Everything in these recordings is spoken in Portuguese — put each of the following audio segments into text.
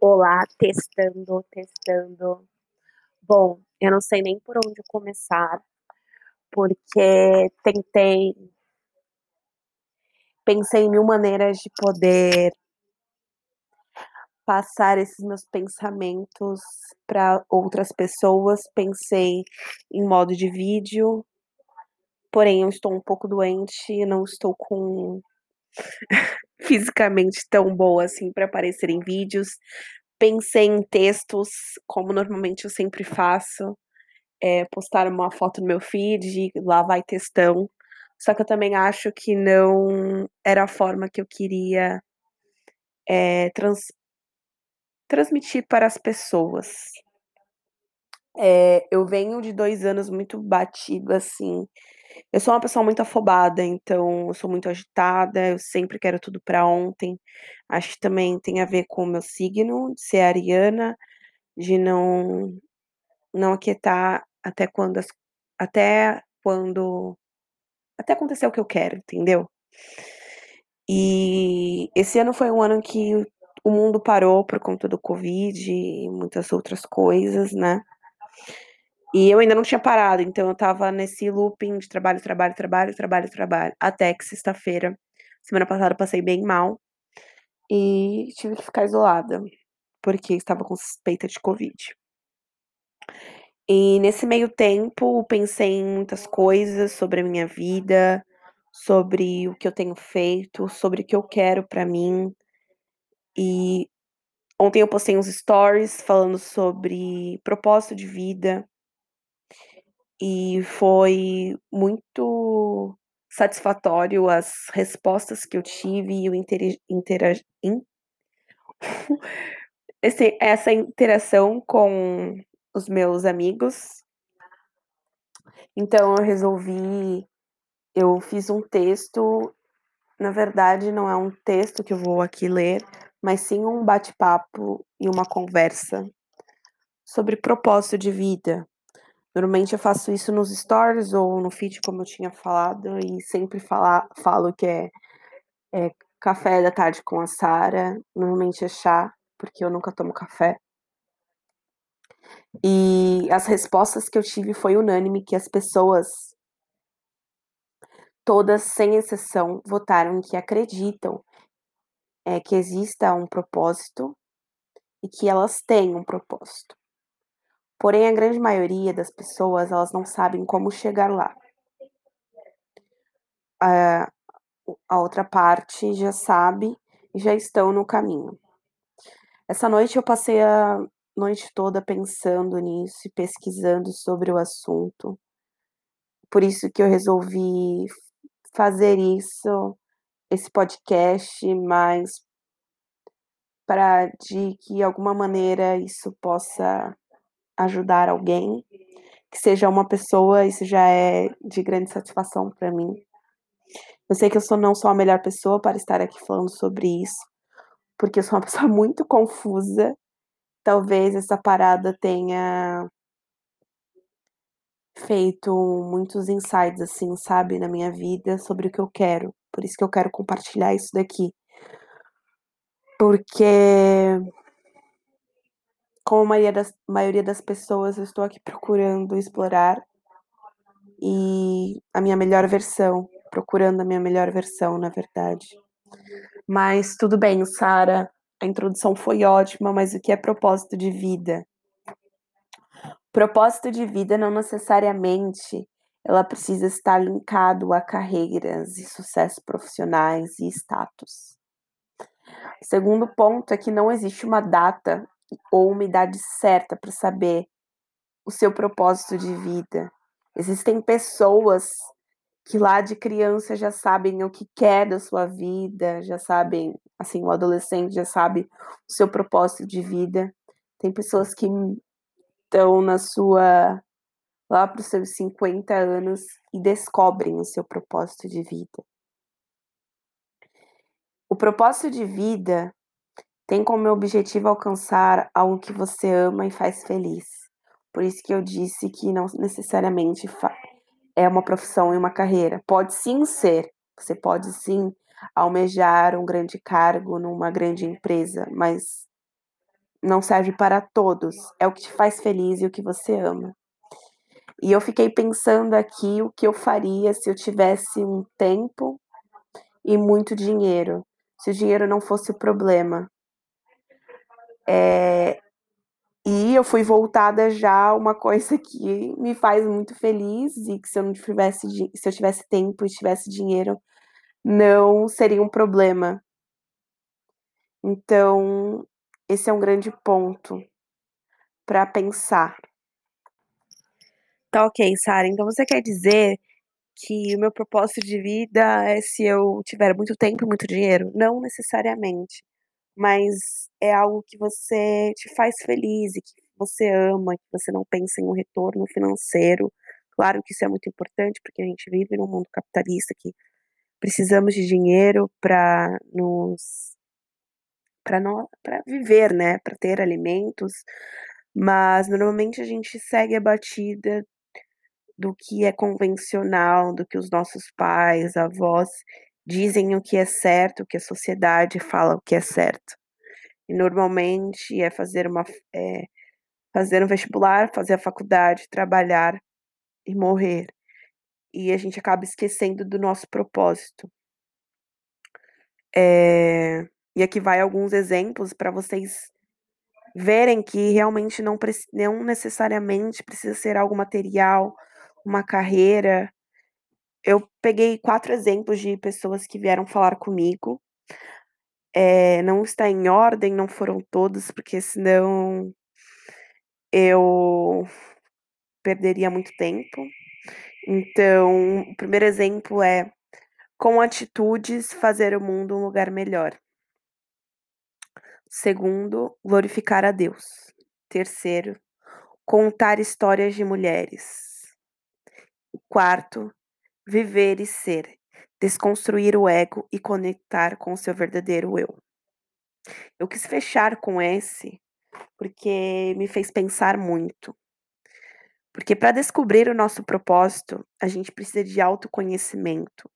Olá, testando, testando. Bom, eu não sei nem por onde começar, porque tentei pensei em mil maneiras de poder passar esses meus pensamentos para outras pessoas. Pensei em modo de vídeo, porém eu estou um pouco doente, não estou com fisicamente tão boa assim para aparecer em vídeos. Pensei em textos, como normalmente eu sempre faço, é, postar uma foto no meu feed, lá vai textão. Só que eu também acho que não era a forma que eu queria é, trans, transmitir para as pessoas. É, eu venho de dois anos muito batida, assim. Eu sou uma pessoa muito afobada, então eu sou muito agitada, eu sempre quero tudo para ontem. Acho que também tem a ver com o meu signo, de ser ariana, de não não aquietar até quando as, até quando até acontecer o que eu quero, entendeu? E esse ano foi um ano que o mundo parou por conta do Covid e muitas outras coisas, né? E eu ainda não tinha parado, então eu tava nesse looping de trabalho, trabalho, trabalho, trabalho, trabalho. Até que sexta-feira, semana passada, passei bem mal e tive que ficar isolada, porque estava com suspeita de Covid. E nesse meio tempo, pensei em muitas coisas sobre a minha vida, sobre o que eu tenho feito, sobre o que eu quero para mim. E ontem eu postei uns stories falando sobre propósito de vida. E foi muito satisfatório as respostas que eu tive e o interagir esse, essa interação com os meus amigos. Então eu resolvi, eu fiz um texto, na verdade não é um texto que eu vou aqui ler, mas sim um bate-papo e uma conversa sobre propósito de vida. Normalmente eu faço isso nos stories ou no feed, como eu tinha falado, e sempre falar, falo que é, é café da tarde com a Sara. Normalmente é chá, porque eu nunca tomo café. E as respostas que eu tive foi unânime que as pessoas todas sem exceção votaram que acreditam é, que exista um propósito e que elas têm um propósito. Porém, a grande maioria das pessoas, elas não sabem como chegar lá. A, a outra parte já sabe e já estão no caminho. Essa noite eu passei a noite toda pensando nisso e pesquisando sobre o assunto. Por isso que eu resolvi fazer isso, esse podcast, mas para de que alguma maneira isso possa ajudar alguém, que seja uma pessoa, isso já é de grande satisfação para mim. Eu sei que eu sou não sou a melhor pessoa para estar aqui falando sobre isso, porque eu sou uma pessoa muito confusa. Talvez essa parada tenha feito muitos insights assim, sabe, na minha vida sobre o que eu quero. Por isso que eu quero compartilhar isso daqui. Porque como a maioria das, maioria das pessoas, eu estou aqui procurando explorar e a minha melhor versão, procurando a minha melhor versão, na verdade. Mas tudo bem, Sara, a introdução foi ótima, mas o que é propósito de vida? Propósito de vida não necessariamente ela precisa estar linkado a carreiras e sucessos profissionais e status. O segundo ponto é que não existe uma data ou uma idade certa para saber o seu propósito de vida. Existem pessoas que lá de criança já sabem o que quer da sua vida, já sabem, assim, o adolescente já sabe o seu propósito de vida. Tem pessoas que estão na sua lá para os seus 50 anos e descobrem o seu propósito de vida. O propósito de vida tem como objetivo alcançar algo que você ama e faz feliz. Por isso que eu disse que não necessariamente é uma profissão e uma carreira. Pode sim ser. Você pode sim almejar um grande cargo numa grande empresa, mas não serve para todos. É o que te faz feliz e o que você ama. E eu fiquei pensando aqui o que eu faria se eu tivesse um tempo e muito dinheiro, se o dinheiro não fosse o problema. É, e eu fui voltada já a uma coisa que me faz muito feliz e que se eu não tivesse, se eu tivesse tempo e tivesse dinheiro, não seria um problema. Então, esse é um grande ponto para pensar. Tá ok, Sara. Então você quer dizer que o meu propósito de vida é se eu tiver muito tempo e muito dinheiro? Não necessariamente, mas é algo que você te faz feliz e que você ama, que você não pensa em um retorno financeiro. Claro que isso é muito importante porque a gente vive num mundo capitalista que precisamos de dinheiro para nos para viver, né, para ter alimentos, mas normalmente a gente segue a batida do que é convencional, do que os nossos pais, avós dizem o que é certo, o que a sociedade fala o que é certo. E normalmente é fazer uma é, fazer um vestibular, fazer a faculdade, trabalhar e morrer. E a gente acaba esquecendo do nosso propósito. É, e aqui vai alguns exemplos para vocês verem que realmente não, não necessariamente precisa ser algo material, uma carreira. Eu peguei quatro exemplos de pessoas que vieram falar comigo. É, não está em ordem, não foram todos, porque senão eu perderia muito tempo. Então, o primeiro exemplo é com atitudes fazer o mundo um lugar melhor. Segundo, glorificar a Deus. Terceiro, contar histórias de mulheres. Quarto, viver e ser, desconstruir o ego e conectar com o seu verdadeiro eu. Eu quis fechar com esse porque me fez pensar muito. Porque para descobrir o nosso propósito, a gente precisa de autoconhecimento,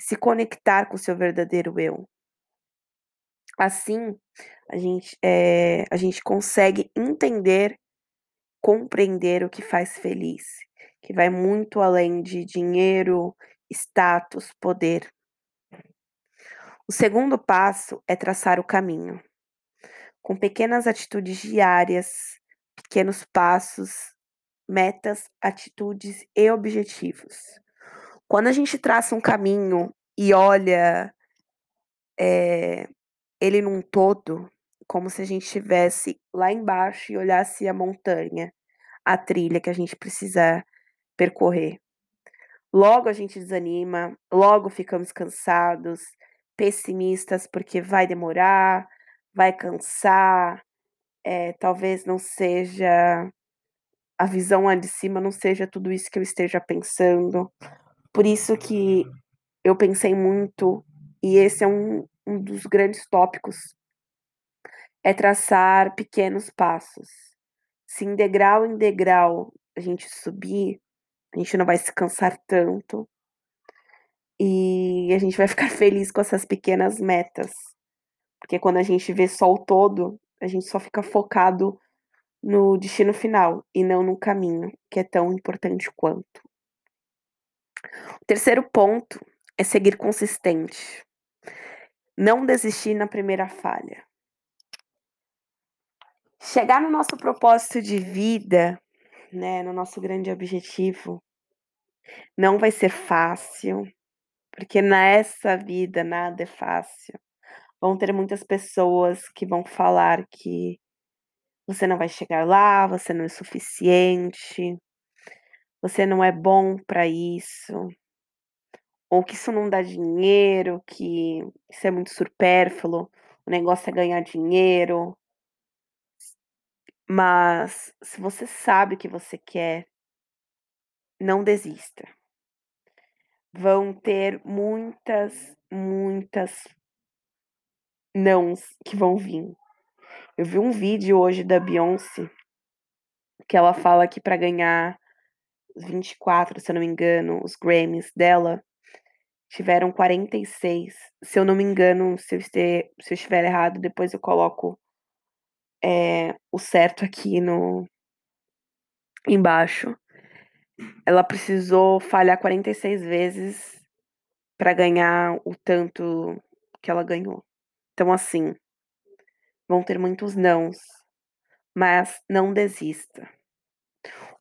se conectar com o seu verdadeiro eu. Assim, a gente, é, a gente consegue entender, compreender o que faz feliz, que vai muito além de dinheiro, status, poder. O segundo passo é traçar o caminho. Com pequenas atitudes diárias, pequenos passos, metas, atitudes e objetivos. Quando a gente traça um caminho e olha é, ele num todo, como se a gente estivesse lá embaixo e olhasse a montanha, a trilha que a gente precisa percorrer. Logo a gente desanima, logo ficamos cansados, pessimistas porque vai demorar, vai cansar, é, talvez não seja a visão lá de cima, não seja tudo isso que eu esteja pensando. Por isso que eu pensei muito, e esse é um, um dos grandes tópicos é traçar pequenos passos. Se em degrau em degrau a gente subir, a gente não vai se cansar tanto e a gente vai ficar feliz com essas pequenas metas. Porque quando a gente vê só o todo, a gente só fica focado no destino final e não no caminho, que é tão importante quanto. O terceiro ponto é seguir consistente. Não desistir na primeira falha. Chegar no nosso propósito de vida, né, no nosso grande objetivo, não vai ser fácil, porque nessa vida nada é fácil. Vão ter muitas pessoas que vão falar que você não vai chegar lá, você não é suficiente, você não é bom para isso, ou que isso não dá dinheiro, que isso é muito supérfluo, o negócio é ganhar dinheiro. Mas se você sabe o que você quer, não desista. Vão ter muitas, muitas nãos que vão vir. Eu vi um vídeo hoje da Beyoncé que ela fala que para ganhar 24, se eu não me engano, os Grammys dela, tiveram 46. Se eu não me engano, se eu, estiver, se eu estiver errado, depois eu coloco eh, o certo aqui no embaixo. Ela precisou falhar 46 vezes pra ganhar o tanto que ela ganhou. Então, assim vão ter muitos nãos, mas não desista.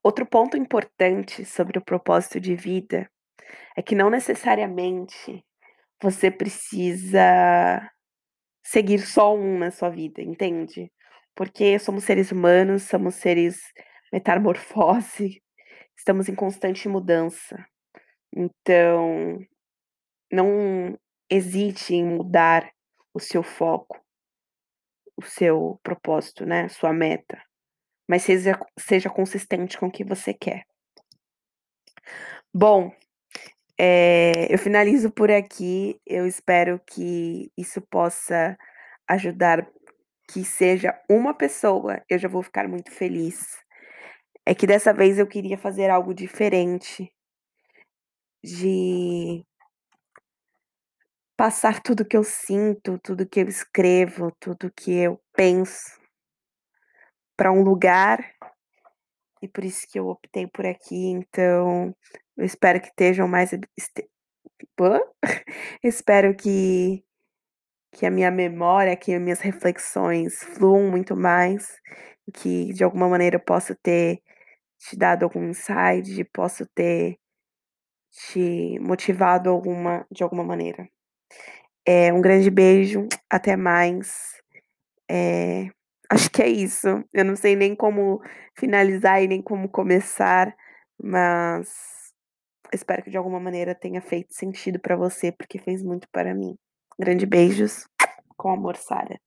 Outro ponto importante sobre o propósito de vida é que não necessariamente você precisa seguir só um na sua vida, entende? Porque somos seres humanos, somos seres metamorfose, estamos em constante mudança. Então, não hesite em mudar o seu foco, o seu propósito, né, sua meta, mas seja seja consistente com o que você quer. Bom, eh, eu finalizo por aqui, eu espero que isso possa ajudar, que seja uma pessoa, eu já vou ficar muito feliz. É que dessa vez eu queria fazer algo diferente de passar tudo que eu sinto, tudo que eu escrevo, tudo que eu penso pra um lugar, e por isso que eu optei por aqui, então eu espero que estejam mais? Espero que que a minha memória, que as minhas reflexões fluam muito mais, que de alguma maneira eu possa ter te dado algum insight, posso ter te motivado alguma de alguma maneira. Eh, um grande beijo, até mais. Eh, acho que é isso, eu não sei nem como finalizar e nem como começar, mas espero que de alguma maneira tenha feito sentido pra você, porque fez muito para mim. Grande beijos, com amor, Sarah.